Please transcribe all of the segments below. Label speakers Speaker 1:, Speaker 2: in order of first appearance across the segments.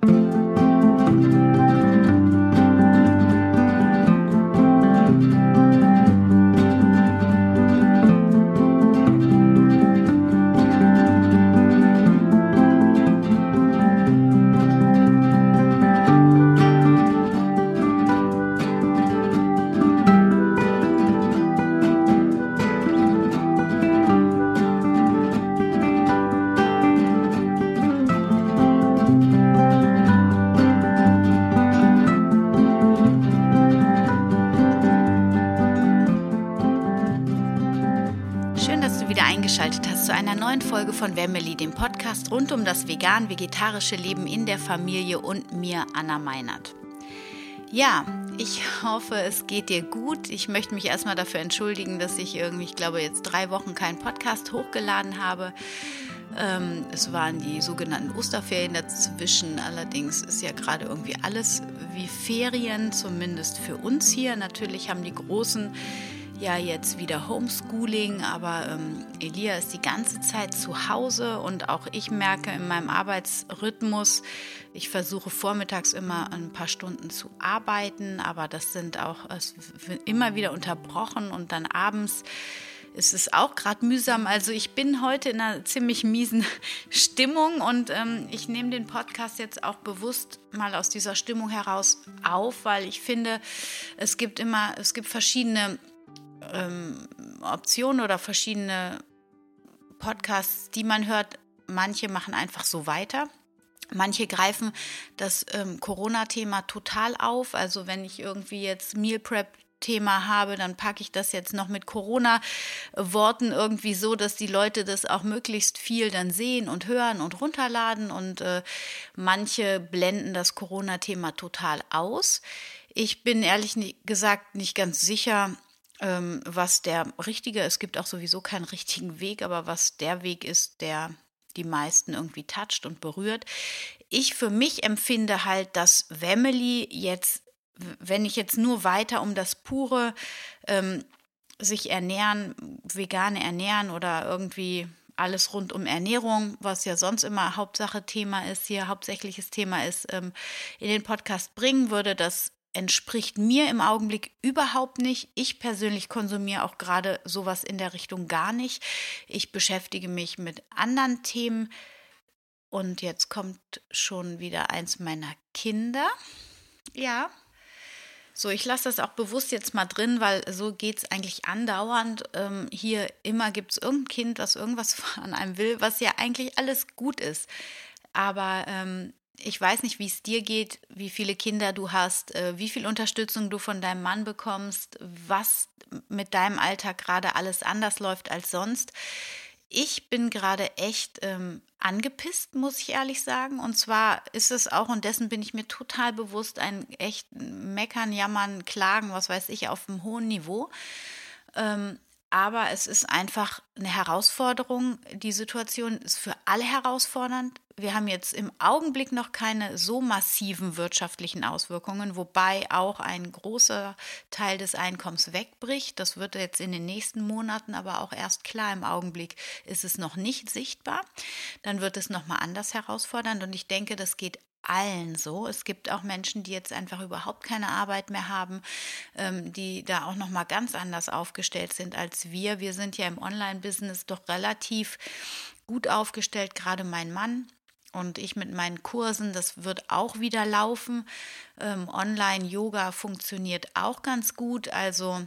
Speaker 1: Folge Podcast rund um das vegan-vegetarische Leben in der Familie und mir, Anna Meinert. Ja, ich hoffe, es geht dir gut. Ich möchte mich erstmal dafür entschuldigen, dass ich irgendwie, ich glaube, jetzt drei Wochen keinen Podcast hochgeladen habe. Ähm, es waren die sogenannten Osterferien dazwischen. Allerdings ist ja gerade irgendwie alles wie Ferien, zumindest für uns hier. Natürlich haben die Großen ja jetzt wieder Homeschooling, aber ähm, Elia ist die ganze Zeit zu Hause und auch ich merke in meinem Arbeitsrhythmus, ich versuche vormittags immer ein paar Stunden zu arbeiten, aber das sind auch es immer wieder unterbrochen und dann abends ist es auch gerade mühsam. Also ich bin heute in einer ziemlich miesen Stimmung und ähm, ich nehme den Podcast jetzt auch bewusst mal aus dieser Stimmung heraus auf, weil ich finde, es gibt immer, es gibt verschiedene ähm, Optionen oder verschiedene Podcasts, die man hört. Manche machen einfach so weiter. Manche greifen das ähm, Corona-Thema total auf. Also wenn ich irgendwie jetzt Meal Prep Thema habe, dann packe ich das jetzt noch mit Corona-Worten irgendwie so, dass die Leute das auch möglichst viel dann sehen und hören und runterladen. Und äh, manche blenden das Corona-Thema total aus. Ich bin ehrlich gesagt nicht ganz sicher, ähm, was der richtige, es gibt auch sowieso keinen richtigen Weg, aber was der Weg ist, der die meisten irgendwie toucht und berührt. Ich für mich empfinde halt, dass Family jetzt, wenn ich jetzt nur weiter um das pure ähm, sich ernähren, vegane ernähren oder irgendwie alles rund um Ernährung, was ja sonst immer Hauptsache Thema ist, hier hauptsächliches Thema ist, ähm, in den Podcast bringen würde, das entspricht mir im Augenblick überhaupt nicht. Ich persönlich konsumiere auch gerade sowas in der Richtung gar nicht. Ich beschäftige mich mit anderen Themen. Und jetzt kommt schon wieder eins meiner Kinder. Ja. So, ich lasse das auch bewusst jetzt mal drin, weil so geht es eigentlich andauernd. Ähm, hier immer gibt es irgendein Kind, was irgendwas von einem will, was ja eigentlich alles gut ist. Aber ähm, ich weiß nicht, wie es dir geht, wie viele Kinder du hast, äh, wie viel Unterstützung du von deinem Mann bekommst, was mit deinem Alltag gerade alles anders läuft als sonst. Ich bin gerade echt ähm, angepisst, muss ich ehrlich sagen. Und zwar ist es auch, und dessen bin ich mir total bewusst, ein echt Meckern, Jammern, Klagen, was weiß ich, auf einem hohen Niveau. Ähm, aber es ist einfach eine Herausforderung. Die Situation ist für alle herausfordernd. Wir haben jetzt im Augenblick noch keine so massiven wirtschaftlichen Auswirkungen, wobei auch ein großer Teil des Einkommens wegbricht. Das wird jetzt in den nächsten Monaten aber auch erst klar. Im Augenblick ist es noch nicht sichtbar. Dann wird es nochmal anders herausfordernd und ich denke, das geht allen so. Es gibt auch Menschen, die jetzt einfach überhaupt keine Arbeit mehr haben, ähm, die da auch noch mal ganz anders aufgestellt sind als wir. Wir sind ja im Online-Business doch relativ gut aufgestellt, gerade mein Mann. Und ich mit meinen Kursen, das wird auch wieder laufen. Ähm, Online-Yoga funktioniert auch ganz gut. Also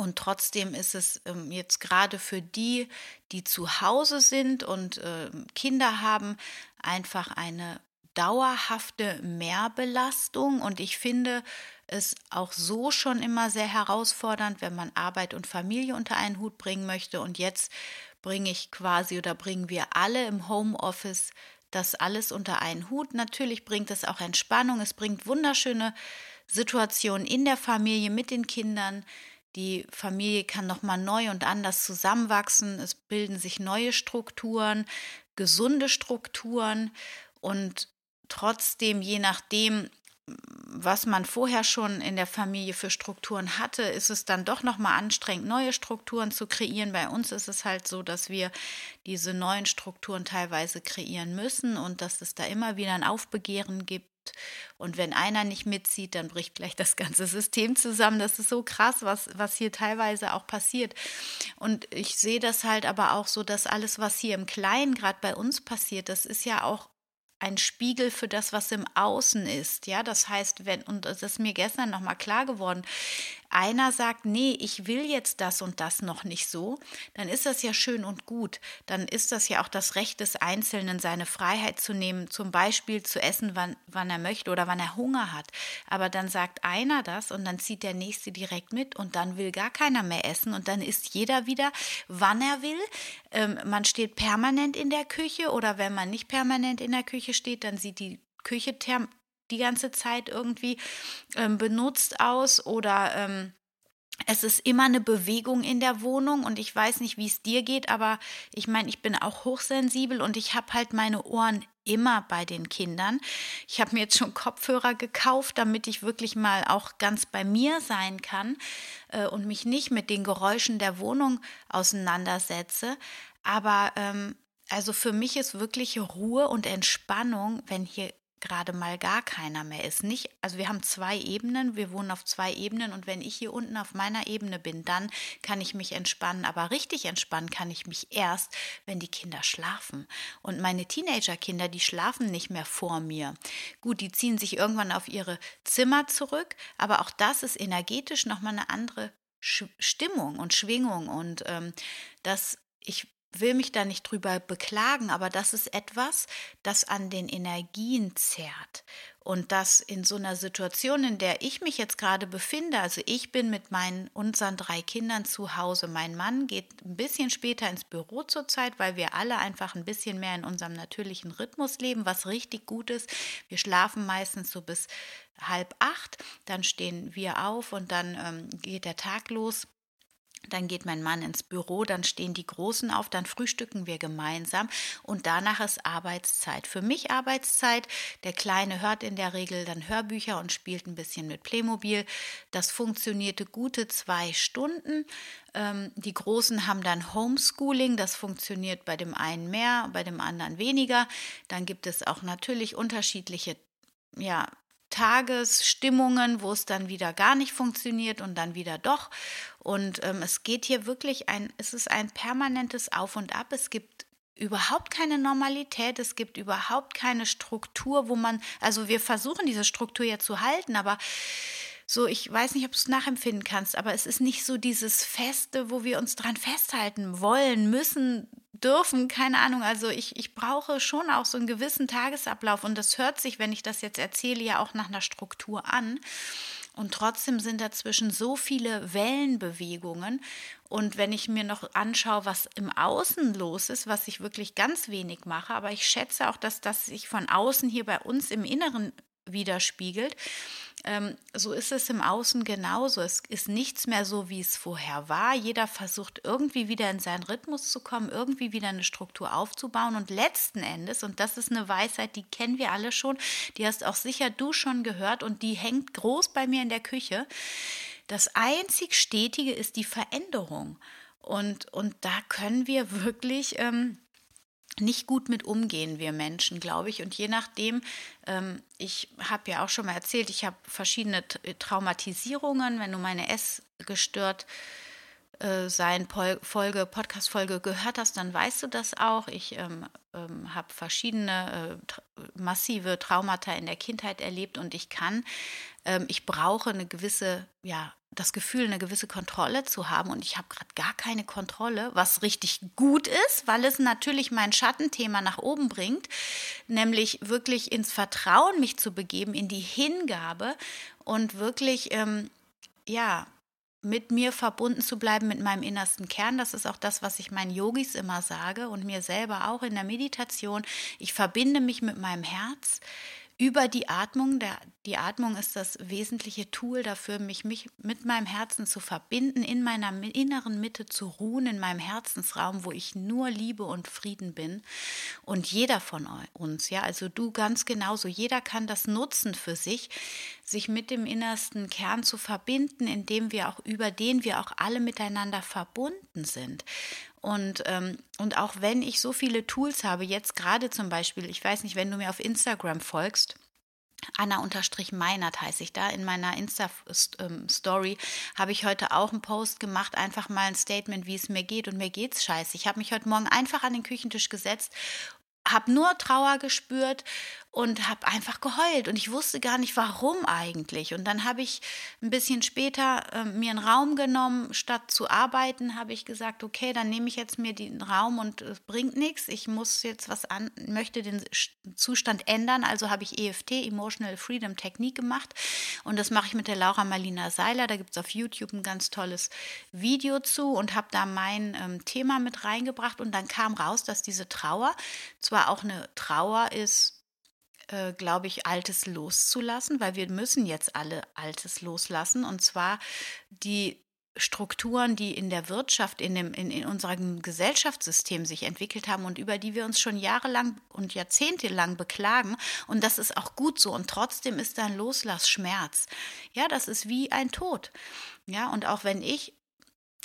Speaker 1: und trotzdem ist es ähm, jetzt gerade für die, die zu Hause sind und äh, Kinder haben, einfach eine dauerhafte Mehrbelastung und ich finde es auch so schon immer sehr herausfordernd, wenn man Arbeit und Familie unter einen Hut bringen möchte und jetzt bringe ich quasi oder bringen wir alle im Homeoffice das alles unter einen Hut. Natürlich bringt es auch Entspannung, es bringt wunderschöne Situationen in der Familie mit den Kindern. Die Familie kann nochmal neu und anders zusammenwachsen. Es bilden sich neue Strukturen, gesunde Strukturen. Und trotzdem, je nachdem, was man vorher schon in der Familie für Strukturen hatte, ist es dann doch noch mal anstrengend, neue Strukturen zu kreieren. Bei uns ist es halt so, dass wir diese neuen Strukturen teilweise kreieren müssen und dass es da immer wieder ein Aufbegehren gibt. Und wenn einer nicht mitzieht, dann bricht gleich das ganze System zusammen. Das ist so krass, was, was hier teilweise auch passiert. Und ich sehe das halt aber auch so, dass alles, was hier im Kleinen gerade bei uns passiert, das ist ja auch ein Spiegel für das, was im Außen ist. Ja, das heißt, wenn, und das ist mir gestern nochmal klar geworden, einer sagt, nee, ich will jetzt das und das noch nicht so, dann ist das ja schön und gut. Dann ist das ja auch das Recht des Einzelnen, seine Freiheit zu nehmen, zum Beispiel zu essen, wann, wann er möchte oder wann er Hunger hat. Aber dann sagt einer das und dann zieht der Nächste direkt mit und dann will gar keiner mehr essen und dann isst jeder wieder, wann er will. Ähm, man steht permanent in der Küche oder wenn man nicht permanent in der Küche steht, dann sieht die Küche die ganze Zeit irgendwie ähm, benutzt aus oder ähm, es ist immer eine Bewegung in der Wohnung und ich weiß nicht, wie es dir geht, aber ich meine, ich bin auch hochsensibel und ich habe halt meine Ohren immer bei den Kindern. Ich habe mir jetzt schon Kopfhörer gekauft, damit ich wirklich mal auch ganz bei mir sein kann äh, und mich nicht mit den Geräuschen der Wohnung auseinandersetze. Aber ähm, also für mich ist wirklich Ruhe und Entspannung, wenn hier gerade mal gar keiner mehr ist. Nicht, also wir haben zwei Ebenen, wir wohnen auf zwei Ebenen und wenn ich hier unten auf meiner Ebene bin, dann kann ich mich entspannen. Aber richtig entspannen kann ich mich erst, wenn die Kinder schlafen. Und meine Teenagerkinder, die schlafen nicht mehr vor mir. Gut, die ziehen sich irgendwann auf ihre Zimmer zurück, aber auch das ist energetisch nochmal eine andere Stimmung und Schwingung und ähm, das ich will mich da nicht drüber beklagen, aber das ist etwas, das an den Energien zerrt. Und das in so einer Situation, in der ich mich jetzt gerade befinde, also ich bin mit meinen unseren drei Kindern zu Hause. Mein Mann geht ein bisschen später ins Büro zurzeit, weil wir alle einfach ein bisschen mehr in unserem natürlichen Rhythmus leben, was richtig gut ist. Wir schlafen meistens so bis halb acht, dann stehen wir auf und dann ähm, geht der Tag los. Dann geht mein Mann ins Büro, dann stehen die Großen auf, dann frühstücken wir gemeinsam und danach ist Arbeitszeit. Für mich Arbeitszeit. Der Kleine hört in der Regel dann Hörbücher und spielt ein bisschen mit Playmobil. Das funktionierte gute zwei Stunden. Ähm, die Großen haben dann Homeschooling. Das funktioniert bei dem einen mehr, bei dem anderen weniger. Dann gibt es auch natürlich unterschiedliche ja, Tagesstimmungen, wo es dann wieder gar nicht funktioniert und dann wieder doch. Und ähm, es geht hier wirklich ein, es ist ein permanentes Auf und Ab. Es gibt überhaupt keine Normalität, es gibt überhaupt keine Struktur, wo man, also wir versuchen diese Struktur ja zu halten, aber so, ich weiß nicht, ob du es nachempfinden kannst, aber es ist nicht so dieses Feste, wo wir uns dran festhalten wollen, müssen, dürfen, keine Ahnung. Also ich, ich brauche schon auch so einen gewissen Tagesablauf und das hört sich, wenn ich das jetzt erzähle, ja auch nach einer Struktur an. Und trotzdem sind dazwischen so viele Wellenbewegungen. Und wenn ich mir noch anschaue, was im Außen los ist, was ich wirklich ganz wenig mache, aber ich schätze auch, dass das sich von außen hier bei uns im Inneren widerspiegelt, ähm, so ist es im Außen genauso. Es ist nichts mehr so, wie es vorher war. Jeder versucht irgendwie wieder in seinen Rhythmus zu kommen, irgendwie wieder eine Struktur aufzubauen. Und letzten Endes, und das ist eine Weisheit, die kennen wir alle schon, die hast auch sicher du schon gehört und die hängt groß bei mir in der Küche. Das einzig Stetige ist die Veränderung. Und, und da können wir wirklich. Ähm, nicht gut mit umgehen, wir Menschen, glaube ich. Und je nachdem, ähm, ich habe ja auch schon mal erzählt, ich habe verschiedene Traumatisierungen. Wenn du meine Essgestört äh, sein Folge, Podcast-Folge gehört hast, dann weißt du das auch. Ich ähm, ähm, habe verschiedene äh, tra massive Traumata in der Kindheit erlebt und ich kann, ähm, ich brauche eine gewisse, ja, das Gefühl, eine gewisse Kontrolle zu haben und ich habe gerade gar keine Kontrolle, was richtig gut ist, weil es natürlich mein Schattenthema nach oben bringt, nämlich wirklich ins Vertrauen mich zu begeben, in die Hingabe und wirklich, ähm, ja, mit mir verbunden zu bleiben, mit meinem innersten Kern. Das ist auch das, was ich meinen Yogis immer sage und mir selber auch in der Meditation. Ich verbinde mich mit meinem Herz über die Atmung. Der, die Atmung ist das wesentliche Tool dafür, mich, mich mit meinem Herzen zu verbinden, in meiner inneren Mitte zu ruhen, in meinem Herzensraum, wo ich nur Liebe und Frieden bin. Und jeder von uns, ja, also du ganz genauso, jeder kann das nutzen für sich, sich mit dem innersten Kern zu verbinden, indem wir auch über den wir auch alle miteinander verbunden sind. Und, ähm, und auch wenn ich so viele Tools habe, jetzt gerade zum Beispiel, ich weiß nicht, wenn du mir auf Instagram folgst, Anna-Meinert heiße ich da. In meiner Insta-Story habe ich heute auch einen Post gemacht, einfach mal ein Statement, wie es mir geht. Und mir geht's scheiße. Ich habe mich heute Morgen einfach an den Küchentisch gesetzt, habe nur Trauer gespürt und habe einfach geheult und ich wusste gar nicht, warum eigentlich. Und dann habe ich ein bisschen später äh, mir einen Raum genommen, statt zu arbeiten, habe ich gesagt, okay, dann nehme ich jetzt mir den Raum und es bringt nichts. Ich muss jetzt was an, möchte den Zustand ändern. Also habe ich EFT, Emotional Freedom Technik gemacht und das mache ich mit der Laura Marlina Seiler. Da gibt es auf YouTube ein ganz tolles Video zu und habe da mein ähm, Thema mit reingebracht und dann kam raus, dass diese Trauer zwar auch eine Trauer ist, äh, glaube ich, Altes loszulassen, weil wir müssen jetzt alle Altes loslassen. Und zwar die Strukturen, die in der Wirtschaft, in, dem, in, in unserem Gesellschaftssystem sich entwickelt haben und über die wir uns schon jahrelang und jahrzehntelang beklagen. Und das ist auch gut so. Und trotzdem ist da ein Loslassschmerz. Ja, das ist wie ein Tod. Ja, und auch wenn ich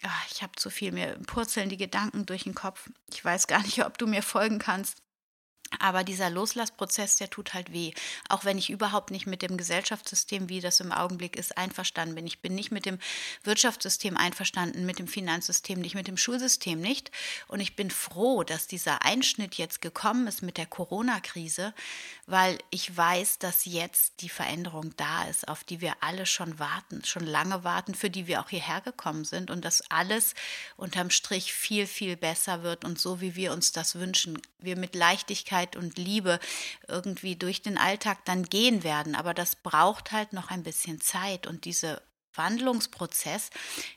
Speaker 1: ach, ich habe zu viel, mir purzeln die Gedanken durch den Kopf. Ich weiß gar nicht, ob du mir folgen kannst. Aber dieser Loslassprozess, der tut halt weh. Auch wenn ich überhaupt nicht mit dem Gesellschaftssystem, wie das im Augenblick ist, einverstanden bin. Ich bin nicht mit dem Wirtschaftssystem einverstanden, mit dem Finanzsystem nicht, mit dem Schulsystem nicht. Und ich bin froh, dass dieser Einschnitt jetzt gekommen ist mit der Corona-Krise, weil ich weiß, dass jetzt die Veränderung da ist, auf die wir alle schon warten, schon lange warten, für die wir auch hierher gekommen sind und dass alles unterm Strich viel, viel besser wird und so, wie wir uns das wünschen. Wir mit Leichtigkeit Dankbarkeit und Liebe irgendwie durch den Alltag dann gehen werden. Aber das braucht halt noch ein bisschen Zeit und dieser Wandlungsprozess,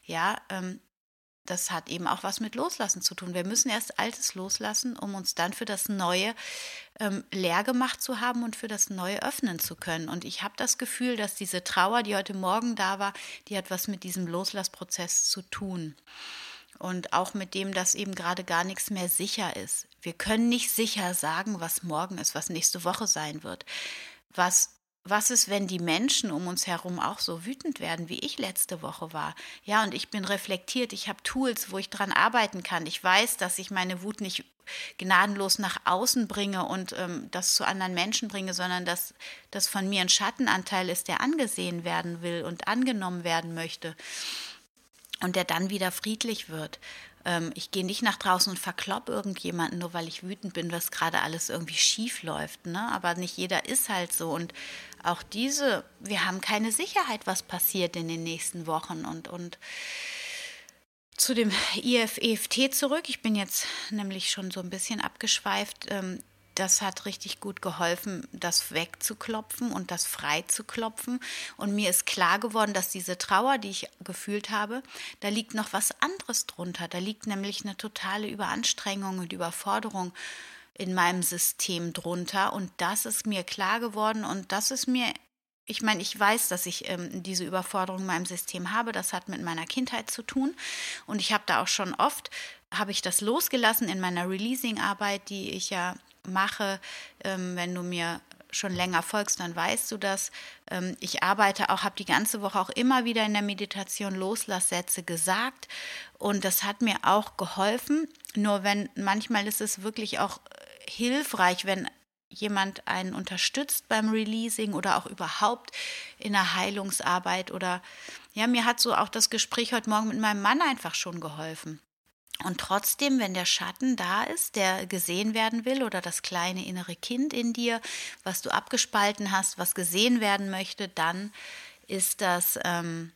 Speaker 1: ja, ähm, das hat eben auch was mit Loslassen zu tun. Wir müssen erst Altes loslassen, um uns dann für das Neue ähm, leer gemacht zu haben und für das Neue öffnen zu können. Und ich habe das Gefühl, dass diese Trauer, die heute Morgen da war, die hat was mit diesem Loslassprozess zu tun und auch mit dem, dass eben gerade gar nichts mehr sicher ist. Wir können nicht sicher sagen, was morgen ist, was nächste Woche sein wird. Was was ist, wenn die Menschen um uns herum auch so wütend werden, wie ich letzte Woche war? Ja, und ich bin reflektiert, ich habe Tools, wo ich dran arbeiten kann. Ich weiß, dass ich meine Wut nicht gnadenlos nach außen bringe und ähm, das zu anderen Menschen bringe, sondern dass das von mir ein Schattenanteil ist, der angesehen werden will und angenommen werden möchte und der dann wieder friedlich wird. Ähm, ich gehe nicht nach draußen und verklopp irgendjemanden, nur weil ich wütend bin, was gerade alles irgendwie schief läuft. Ne? Aber nicht jeder ist halt so. Und auch diese, wir haben keine Sicherheit, was passiert in den nächsten Wochen. Und, und zu dem IFEFT zurück. Ich bin jetzt nämlich schon so ein bisschen abgeschweift. Ähm, das hat richtig gut geholfen, das wegzuklopfen und das freizuklopfen. Und mir ist klar geworden, dass diese Trauer, die ich gefühlt habe, da liegt noch was anderes drunter. Da liegt nämlich eine totale Überanstrengung und Überforderung in meinem System drunter. Und das ist mir klar geworden und das ist mir ich meine, ich weiß, dass ich ähm, diese Überforderung in meinem System habe. Das hat mit meiner Kindheit zu tun. Und ich habe da auch schon oft, habe ich das losgelassen in meiner Releasing-Arbeit, die ich ja mache. Ähm, wenn du mir schon länger folgst, dann weißt du das. Ähm, ich arbeite auch, habe die ganze Woche auch immer wieder in der Meditation Loslasssätze gesagt und das hat mir auch geholfen. Nur wenn manchmal ist es wirklich auch äh, hilfreich, wenn jemand einen unterstützt beim Releasing oder auch überhaupt in der Heilungsarbeit oder ja, mir hat so auch das Gespräch heute Morgen mit meinem Mann einfach schon geholfen. Und trotzdem, wenn der Schatten da ist, der gesehen werden will, oder das kleine innere Kind in dir, was du abgespalten hast, was gesehen werden möchte, dann ist das ähm,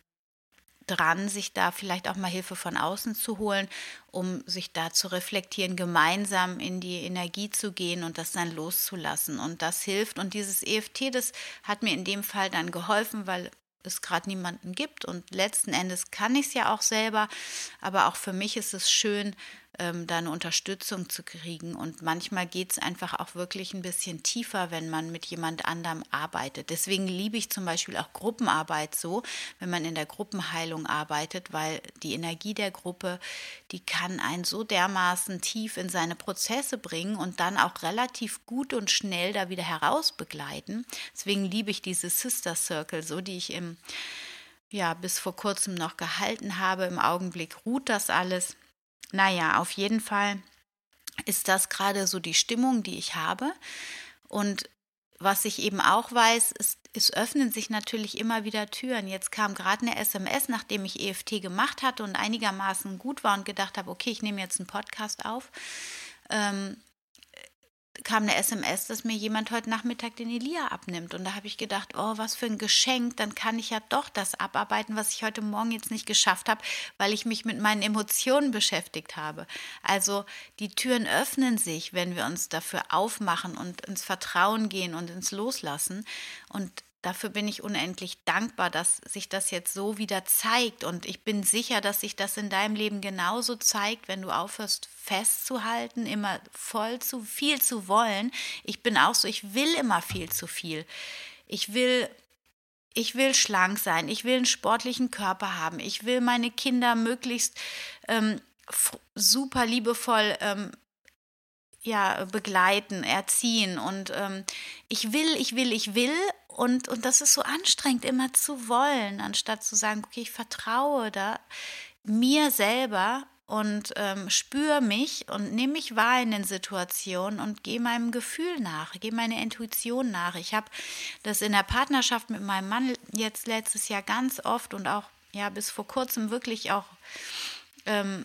Speaker 1: dran, sich da vielleicht auch mal Hilfe von außen zu holen, um sich da zu reflektieren, gemeinsam in die Energie zu gehen und das dann loszulassen. Und das hilft. Und dieses EFT, das hat mir in dem Fall dann geholfen, weil es gerade niemanden gibt. Und letzten Endes kann ich es ja auch selber. Aber auch für mich ist es schön, ähm, da eine Unterstützung zu kriegen. Und manchmal geht es einfach auch wirklich ein bisschen tiefer, wenn man mit jemand anderem arbeitet. Deswegen liebe ich zum Beispiel auch Gruppenarbeit so, wenn man in der Gruppenheilung arbeitet, weil die Energie der Gruppe, die kann einen so dermaßen tief in seine Prozesse bringen und dann auch relativ gut und schnell da wieder heraus begleiten. Deswegen liebe ich diese Sister Circle so, die ich im ja, bis vor kurzem noch gehalten habe. Im Augenblick ruht das alles. Naja, auf jeden Fall ist das gerade so die Stimmung, die ich habe. Und was ich eben auch weiß, ist, es öffnen sich natürlich immer wieder Türen. Jetzt kam gerade eine SMS, nachdem ich EFT gemacht hatte und einigermaßen gut war und gedacht habe, okay, ich nehme jetzt einen Podcast auf. Ähm, kam eine SMS, dass mir jemand heute Nachmittag den Elia abnimmt. Und da habe ich gedacht, oh, was für ein Geschenk, dann kann ich ja doch das abarbeiten, was ich heute Morgen jetzt nicht geschafft habe, weil ich mich mit meinen Emotionen beschäftigt habe. Also die Türen öffnen sich, wenn wir uns dafür aufmachen und ins Vertrauen gehen und ins Loslassen. Und dafür bin ich unendlich dankbar, dass sich das jetzt so wieder zeigt. Und ich bin sicher, dass sich das in deinem Leben genauso zeigt, wenn du aufhörst festzuhalten, immer voll zu viel zu wollen. Ich bin auch so, ich will immer viel zu viel. Ich will ich will schlank sein, ich will einen sportlichen Körper haben, ich will meine Kinder möglichst ähm, super liebevoll ähm, ja, begleiten, erziehen. Und ähm, ich will, ich will, ich will. Und, und das ist so anstrengend, immer zu wollen, anstatt zu sagen, okay, ich vertraue da mir selber und ähm, spüre mich und nehme mich wahr in den Situationen und gehe meinem Gefühl nach, gehe meiner Intuition nach. Ich habe das in der Partnerschaft mit meinem Mann jetzt letztes Jahr ganz oft und auch ja bis vor kurzem wirklich auch ähm,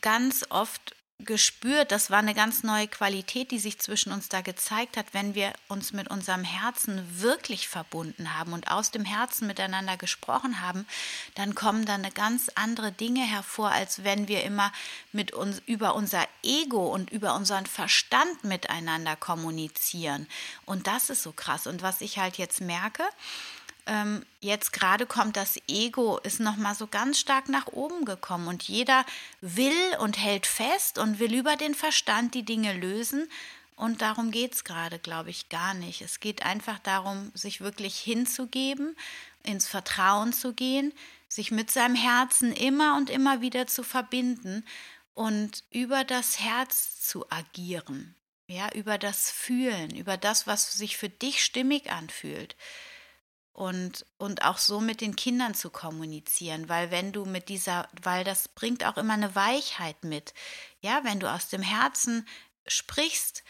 Speaker 1: ganz oft gespürt, das war eine ganz neue Qualität, die sich zwischen uns da gezeigt hat, wenn wir uns mit unserem Herzen wirklich verbunden haben und aus dem Herzen miteinander gesprochen haben, dann kommen da eine ganz andere Dinge hervor, als wenn wir immer mit uns über unser Ego und über unseren Verstand miteinander kommunizieren. Und das ist so krass. Und was ich halt jetzt merke, ähm, jetzt gerade kommt das Ego, ist nochmal so ganz stark nach oben gekommen und jeder will und hält fest und will über den Verstand die Dinge lösen. Und darum geht es gerade, glaube ich, gar nicht. Es geht einfach darum, sich wirklich hinzugeben, ins Vertrauen zu gehen, sich mit seinem Herzen immer und immer wieder zu verbinden und über das Herz zu agieren. Ja, über das Fühlen, über das, was sich für dich stimmig anfühlt und, und auch so mit den Kindern zu kommunizieren, weil wenn du mit dieser, weil das bringt auch immer eine Weichheit mit. Ja, wenn du aus dem Herzen sprichst,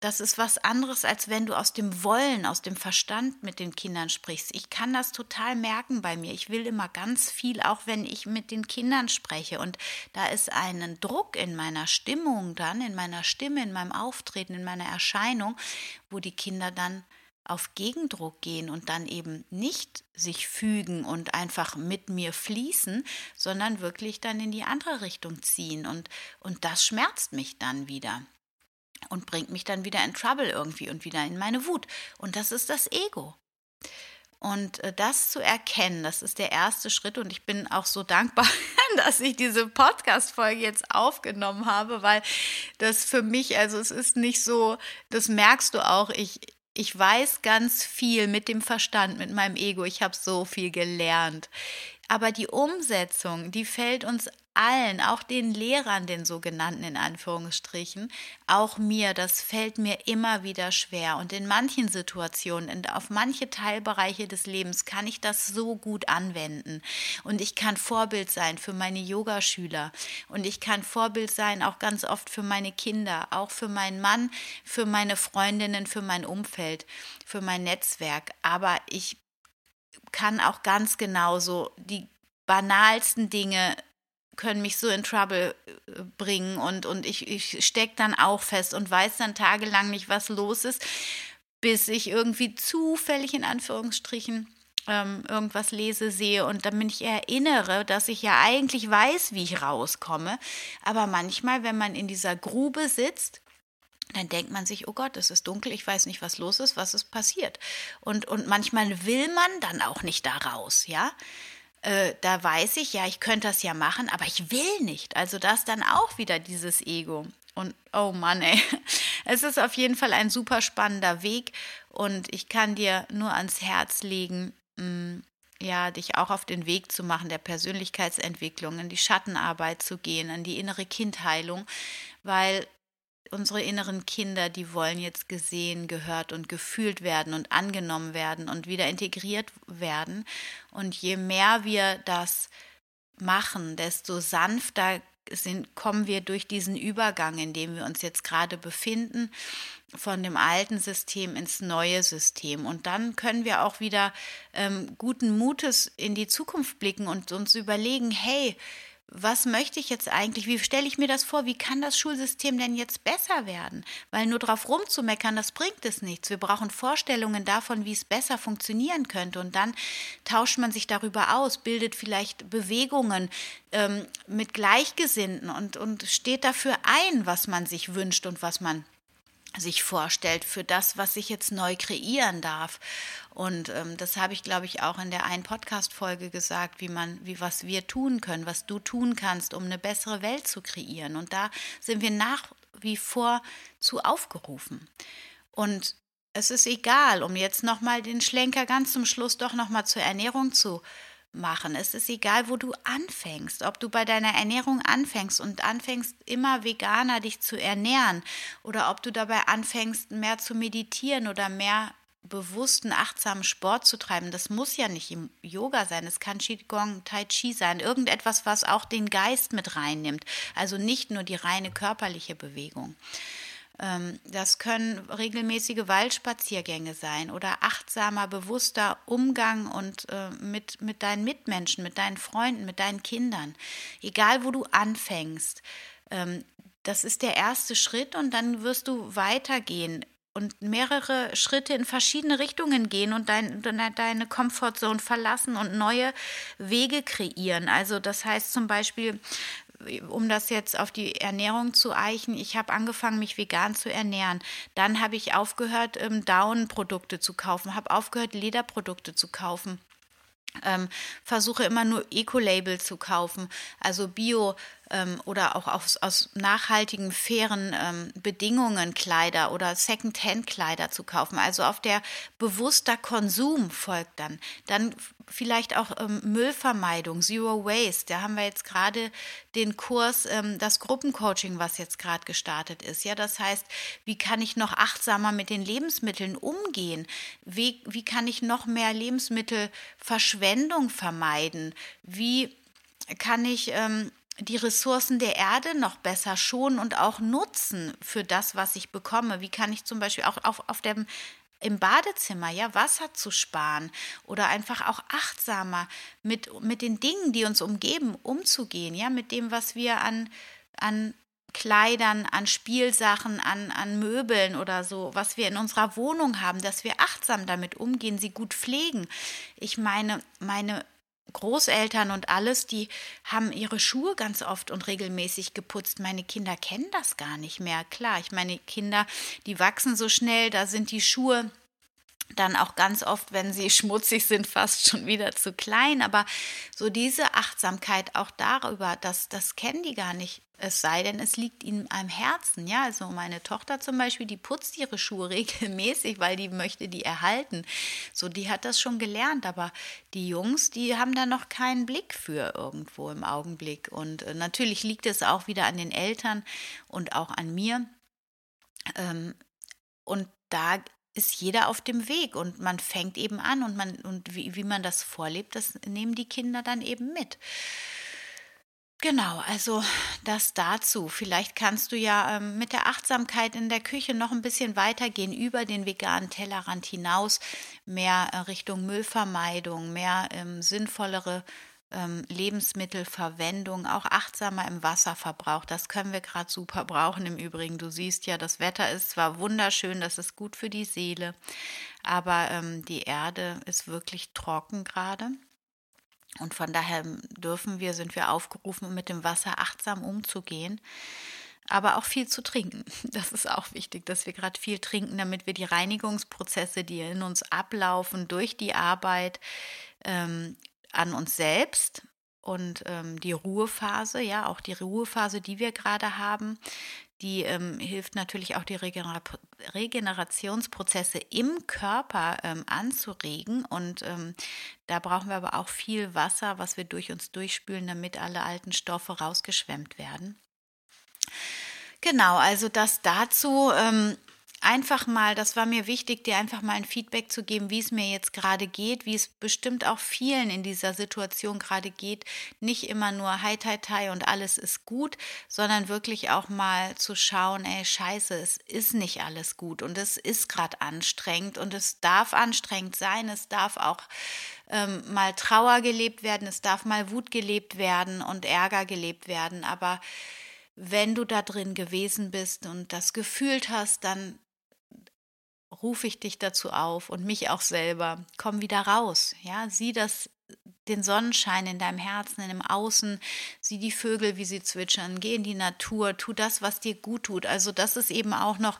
Speaker 1: das ist was anderes, als wenn du aus dem Wollen, aus dem Verstand mit den Kindern sprichst. Ich kann das total merken bei mir. Ich will immer ganz viel, auch wenn ich mit den Kindern spreche. Und da ist ein Druck in meiner Stimmung dann, in meiner Stimme, in meinem Auftreten, in meiner Erscheinung, wo die Kinder dann auf Gegendruck gehen und dann eben nicht sich fügen und einfach mit mir fließen, sondern wirklich dann in die andere Richtung ziehen. Und, und das schmerzt mich dann wieder und bringt mich dann wieder in Trouble irgendwie und wieder in meine Wut. Und das ist das Ego. Und äh, das zu erkennen, das ist der erste Schritt. Und ich bin auch so dankbar, dass ich diese Podcast-Folge jetzt aufgenommen habe, weil das für mich, also es ist nicht so, das merkst du auch, ich, ich weiß ganz viel mit dem Verstand, mit meinem Ego. Ich habe so viel gelernt. Aber die Umsetzung, die fällt uns allen, auch den Lehrern, den sogenannten in Anführungsstrichen, auch mir, das fällt mir immer wieder schwer. Und in manchen Situationen, auf manche Teilbereiche des Lebens kann ich das so gut anwenden. Und ich kann Vorbild sein für meine Yogaschüler. Und ich kann Vorbild sein auch ganz oft für meine Kinder, auch für meinen Mann, für meine Freundinnen, für mein Umfeld, für mein Netzwerk. Aber ich kann auch ganz genauso die banalsten Dinge können mich so in Trouble äh, bringen und, und ich, ich stecke dann auch fest und weiß dann tagelang nicht, was los ist, bis ich irgendwie zufällig in Anführungsstrichen ähm, irgendwas lese, sehe und dann bin ich erinnere, dass ich ja eigentlich weiß, wie ich rauskomme. Aber manchmal, wenn man in dieser Grube sitzt, dann denkt man sich, oh Gott, es ist dunkel, ich weiß nicht, was los ist, was ist passiert. Und, und manchmal will man dann auch nicht da raus, ja. äh, da weiß ich, ja, ich könnte das ja machen, aber ich will nicht. Also das dann auch wieder dieses Ego. Und oh Mann, ey, es ist auf jeden Fall ein super spannender Weg und ich kann dir nur ans Herz legen, mm, ja, dich auch auf den Weg zu machen der Persönlichkeitsentwicklung, in die Schattenarbeit zu gehen, in die innere Kindheilung, weil unsere inneren Kinder, die wollen jetzt gesehen, gehört und gefühlt werden und angenommen werden und wieder integriert werden. Und je mehr wir das machen, desto sanfter sind, kommen wir durch diesen Übergang, in dem wir uns jetzt gerade befinden, von dem alten System ins neue System. Und dann können wir auch wieder ähm, guten Mutes in die Zukunft blicken und uns überlegen, hey, was möchte ich jetzt eigentlich? Wie stelle ich mir das vor? Wie kann das Schulsystem denn jetzt besser werden? Weil nur drauf rumzumeckern, das bringt es nichts. Wir brauchen Vorstellungen davon, wie es besser funktionieren könnte. Und dann tauscht man sich darüber aus, bildet vielleicht Bewegungen ähm, mit Gleichgesinnten und, und steht dafür ein, was man sich wünscht und was man sich vorstellt für das, was sich jetzt neu kreieren darf. Und ähm, das habe ich, glaube ich, auch in der einen Podcast-Folge gesagt, wie man, wie was wir tun können, was du tun kannst, um eine bessere Welt zu kreieren. Und da sind wir nach wie vor zu aufgerufen. Und es ist egal, um jetzt nochmal den Schlenker ganz zum Schluss doch nochmal zur Ernährung zu machen. Es ist egal, wo du anfängst, ob du bei deiner Ernährung anfängst und anfängst, immer veganer dich zu ernähren oder ob du dabei anfängst, mehr zu meditieren oder mehr bewussten, achtsamen Sport zu treiben. Das muss ja nicht im Yoga sein, es kann Qigong, Tai Chi sein, irgendetwas, was auch den Geist mit reinnimmt, also nicht nur die reine körperliche Bewegung. Ähm, das können regelmäßige Waldspaziergänge sein oder achtsamer, bewusster Umgang und äh, mit, mit deinen Mitmenschen, mit deinen Freunden, mit deinen Kindern. Egal, wo du anfängst. Ähm, das ist der erste Schritt und dann wirst du weitergehen und mehrere Schritte in verschiedene Richtungen gehen und dein, deine Comfortzone verlassen und neue Wege kreieren. Also das heißt zum Beispiel, um das jetzt auf die Ernährung zu eichen, ich habe angefangen, mich vegan zu ernähren. Dann habe ich aufgehört, ähm, Down-Produkte zu kaufen, habe aufgehört, Lederprodukte zu kaufen. Ähm, versuche immer nur Eco-Label zu kaufen, also Bio, ähm, oder auch aus, aus nachhaltigen, fairen ähm, Bedingungen Kleider oder Second-Hand-Kleider zu kaufen. Also auf der bewusster Konsum folgt dann. Dann vielleicht auch ähm, Müllvermeidung, Zero Waste. Da haben wir jetzt gerade den Kurs, ähm, das Gruppencoaching, was jetzt gerade gestartet ist. Ja, das heißt, wie kann ich noch achtsamer mit den Lebensmitteln umgehen? Wie, wie kann ich noch mehr Lebensmittelverschwendung vermeiden? Wie kann ich ähm, die Ressourcen der Erde noch besser schonen und auch nutzen für das, was ich bekomme? Wie kann ich zum Beispiel auch auf, auf dem im Badezimmer ja Wasser zu sparen oder einfach auch achtsamer mit, mit den Dingen, die uns umgeben, umzugehen, ja, mit dem, was wir an, an Kleidern, an Spielsachen, an, an Möbeln oder so, was wir in unserer Wohnung haben, dass wir achtsam damit umgehen, sie gut pflegen. Ich meine, meine Großeltern und alles, die haben ihre Schuhe ganz oft und regelmäßig geputzt. Meine Kinder kennen das gar nicht mehr. Klar, ich meine, Kinder, die wachsen so schnell, da sind die Schuhe dann auch ganz oft, wenn sie schmutzig sind, fast schon wieder zu klein. Aber so diese Achtsamkeit auch darüber, das, das kennen die gar nicht. Es sei denn, es liegt ihnen am Herzen. Ja, also meine Tochter zum Beispiel, die putzt ihre Schuhe regelmäßig, weil die möchte die erhalten. So, die hat das schon gelernt. Aber die Jungs, die haben da noch keinen Blick für irgendwo im Augenblick. Und äh, natürlich liegt es auch wieder an den Eltern und auch an mir. Ähm, und da ist jeder auf dem Weg und man fängt eben an und man und wie, wie man das vorlebt, das nehmen die Kinder dann eben mit. Genau, also das dazu. Vielleicht kannst du ja ähm, mit der Achtsamkeit in der Küche noch ein bisschen weitergehen über den veganen Tellerrand hinaus, mehr äh, Richtung Müllvermeidung, mehr ähm, sinnvollere Lebensmittelverwendung, auch achtsamer im Wasserverbrauch. Das können wir gerade super brauchen. Im Übrigen, du siehst ja, das Wetter ist zwar wunderschön, das ist gut für die Seele, aber ähm, die Erde ist wirklich trocken gerade. Und von daher dürfen wir, sind wir aufgerufen, mit dem Wasser achtsam umzugehen aber auch viel zu trinken. Das ist auch wichtig, dass wir gerade viel trinken, damit wir die Reinigungsprozesse, die in uns ablaufen durch die Arbeit, ähm, an uns selbst und ähm, die Ruhephase, ja, auch die Ruhephase, die wir gerade haben, die ähm, hilft natürlich auch die Regener Regenerationsprozesse im Körper ähm, anzuregen. Und ähm, da brauchen wir aber auch viel Wasser, was wir durch uns durchspülen, damit alle alten Stoffe rausgeschwemmt werden. Genau, also das dazu. Ähm, einfach mal, das war mir wichtig, dir einfach mal ein Feedback zu geben, wie es mir jetzt gerade geht, wie es bestimmt auch vielen in dieser Situation gerade geht. Nicht immer nur hi, hi, hi und alles ist gut, sondern wirklich auch mal zu schauen, ey, scheiße, es ist nicht alles gut und es ist gerade anstrengend und es darf anstrengend sein, es darf auch ähm, mal Trauer gelebt werden, es darf mal Wut gelebt werden und Ärger gelebt werden, aber wenn du da drin gewesen bist und das gefühlt hast, dann rufe ich dich dazu auf und mich auch selber, komm wieder raus, ja, sieh das den Sonnenschein in deinem Herzen, in dem Außen, sieh die Vögel, wie sie zwitschern, geh in die Natur, tu das, was dir gut tut. Also das ist eben auch noch,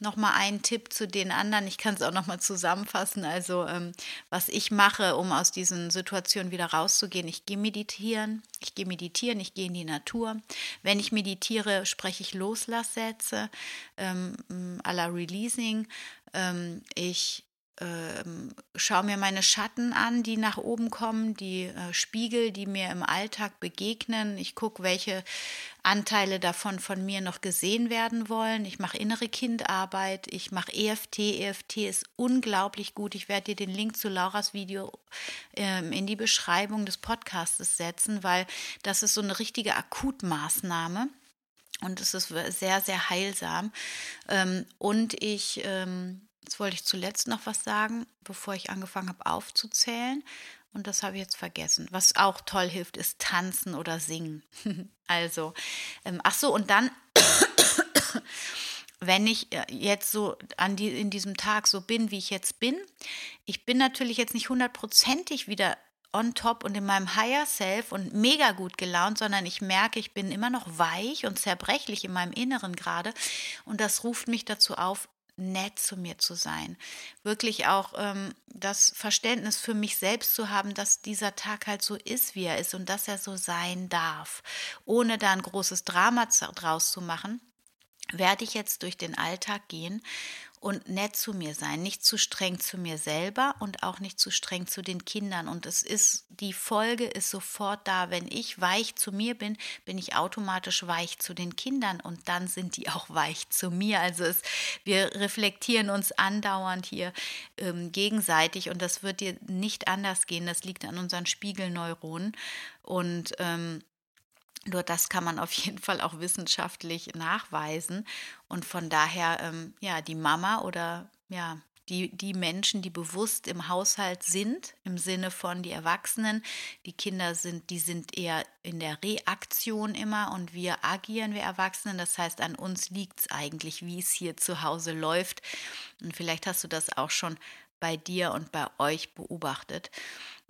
Speaker 1: noch mal ein Tipp zu den anderen. Ich kann es auch noch mal zusammenfassen. Also ähm, was ich mache, um aus diesen Situationen wieder rauszugehen. Ich gehe meditieren, ich gehe meditieren, ich gehe in die Natur. Wenn ich meditiere, spreche ich Loslasssätze ähm, à la Releasing. Ähm, ich ähm, schaue mir meine Schatten an, die nach oben kommen, die äh, Spiegel, die mir im Alltag begegnen. Ich gucke, welche Anteile davon von mir noch gesehen werden wollen. Ich mache innere Kindarbeit, ich mache EFT. EFT ist unglaublich gut. Ich werde dir den Link zu Lauras Video ähm, in die Beschreibung des Podcasts setzen, weil das ist so eine richtige Akutmaßnahme. Und es ist sehr, sehr heilsam. Ähm, und ich ähm, Jetzt wollte ich zuletzt noch was sagen, bevor ich angefangen habe aufzuzählen. Und das habe ich jetzt vergessen. Was auch toll hilft, ist tanzen oder singen. also, ähm, ach so, und dann, wenn ich äh, jetzt so an die, in diesem Tag so bin, wie ich jetzt bin, ich bin natürlich jetzt nicht hundertprozentig wieder on top und in meinem Higher Self und mega gut gelaunt, sondern ich merke, ich bin immer noch weich und zerbrechlich in meinem Inneren gerade. Und das ruft mich dazu auf, nett zu mir zu sein. Wirklich auch ähm, das Verständnis für mich selbst zu haben, dass dieser Tag halt so ist, wie er ist und dass er so sein darf, ohne da ein großes Drama draus zu machen werde ich jetzt durch den Alltag gehen und nett zu mir sein, nicht zu streng zu mir selber und auch nicht zu streng zu den Kindern. Und es ist, die Folge ist sofort da. Wenn ich weich zu mir bin, bin ich automatisch weich zu den Kindern und dann sind die auch weich zu mir. Also es, wir reflektieren uns andauernd hier ähm, gegenseitig und das wird dir nicht anders gehen. Das liegt an unseren Spiegelneuronen. Und ähm, nur das kann man auf jeden Fall auch wissenschaftlich nachweisen. Und von daher, ähm, ja, die Mama oder ja, die, die Menschen, die bewusst im Haushalt sind, im Sinne von die Erwachsenen, die Kinder sind, die sind eher in der Reaktion immer und wir agieren, wir Erwachsenen. Das heißt, an uns liegt es eigentlich, wie es hier zu Hause läuft. Und vielleicht hast du das auch schon bei dir und bei euch beobachtet.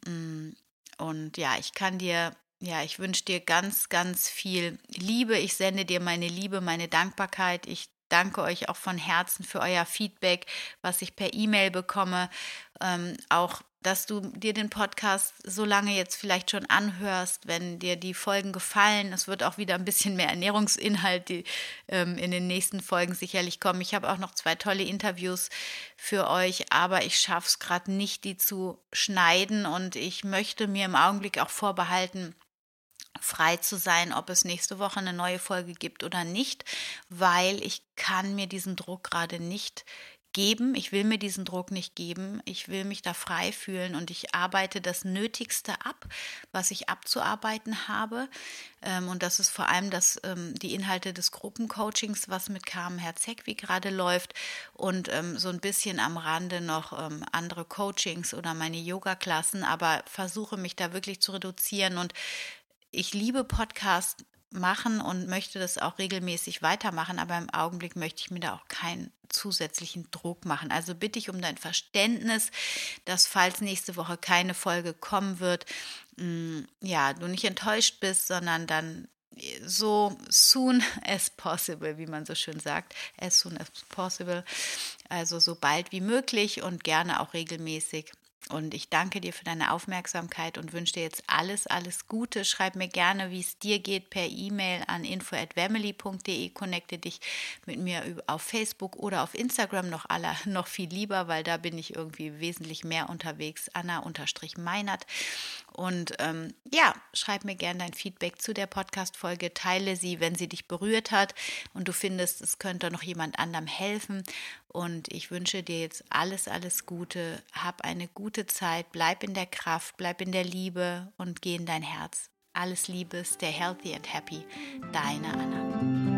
Speaker 1: Mm, und ja, ich kann dir ja, ich wünsche dir ganz, ganz viel Liebe. Ich sende dir meine Liebe, meine Dankbarkeit. Ich danke euch auch von Herzen für euer Feedback, was ich per E-Mail bekomme. Ähm, auch, dass du dir den Podcast so lange jetzt vielleicht schon anhörst, wenn dir die Folgen gefallen. Es wird auch wieder ein bisschen mehr Ernährungsinhalt die, ähm, in den nächsten Folgen sicherlich kommen. Ich habe auch noch zwei tolle Interviews für euch, aber ich schaffe es gerade nicht, die zu schneiden und ich möchte mir im Augenblick auch vorbehalten, frei zu sein, ob es nächste Woche eine neue Folge gibt oder nicht, weil ich kann mir diesen Druck gerade nicht geben. Ich will mir diesen Druck nicht geben. Ich will mich da frei fühlen und ich arbeite das Nötigste ab, was ich abzuarbeiten habe. Ähm, und das ist vor allem das, ähm, die Inhalte des Gruppencoachings, was mit Carmen Herzegwi gerade läuft und ähm, so ein bisschen am Rande noch andere Coachings oder meine Yoga-Klassen, aber versuche mich da wirklich zu reduzieren und ich liebe Podcast machen und möchte das auch regelmäßig weitermachen, aber im Augenblick möchte ich mir da auch keinen zusätzlichen Druck machen. Also bitte ich um dein Verständnis, dass falls nächste Woche keine Folge kommen wird, mm, ja, du nicht enttäuscht bist, sondern dann so soon as possible, wie man so schön sagt, as soon as possible, also so bald wie möglich und gerne auch regelmäßig Und ich danke dir für deine Aufmerksamkeit und wünsche dir jetzt alles, alles Gute. Schreib mir gerne, wie es dir geht, per E-Mail an info.family.de. Connecte dich mit mir auf Facebook oder auf Instagram noch aller, noch viel lieber, weil da bin ich irgendwie wesentlich mehr unterwegs. Anna-Meinert. Und ähm, ja, schreib mir gerne dein Feedback zu der Podcast-Folge. Teile sie, wenn sie dich berührt hat und du findest, es könnte noch jemand anderem helfen. Und ich wünsche dir jetzt alles, alles Gute. Hab eine gute Zeit. Bleib in der Kraft, bleib in der Liebe und geh in dein Herz. Alles Liebe, stay healthy and happy. Deine Anna.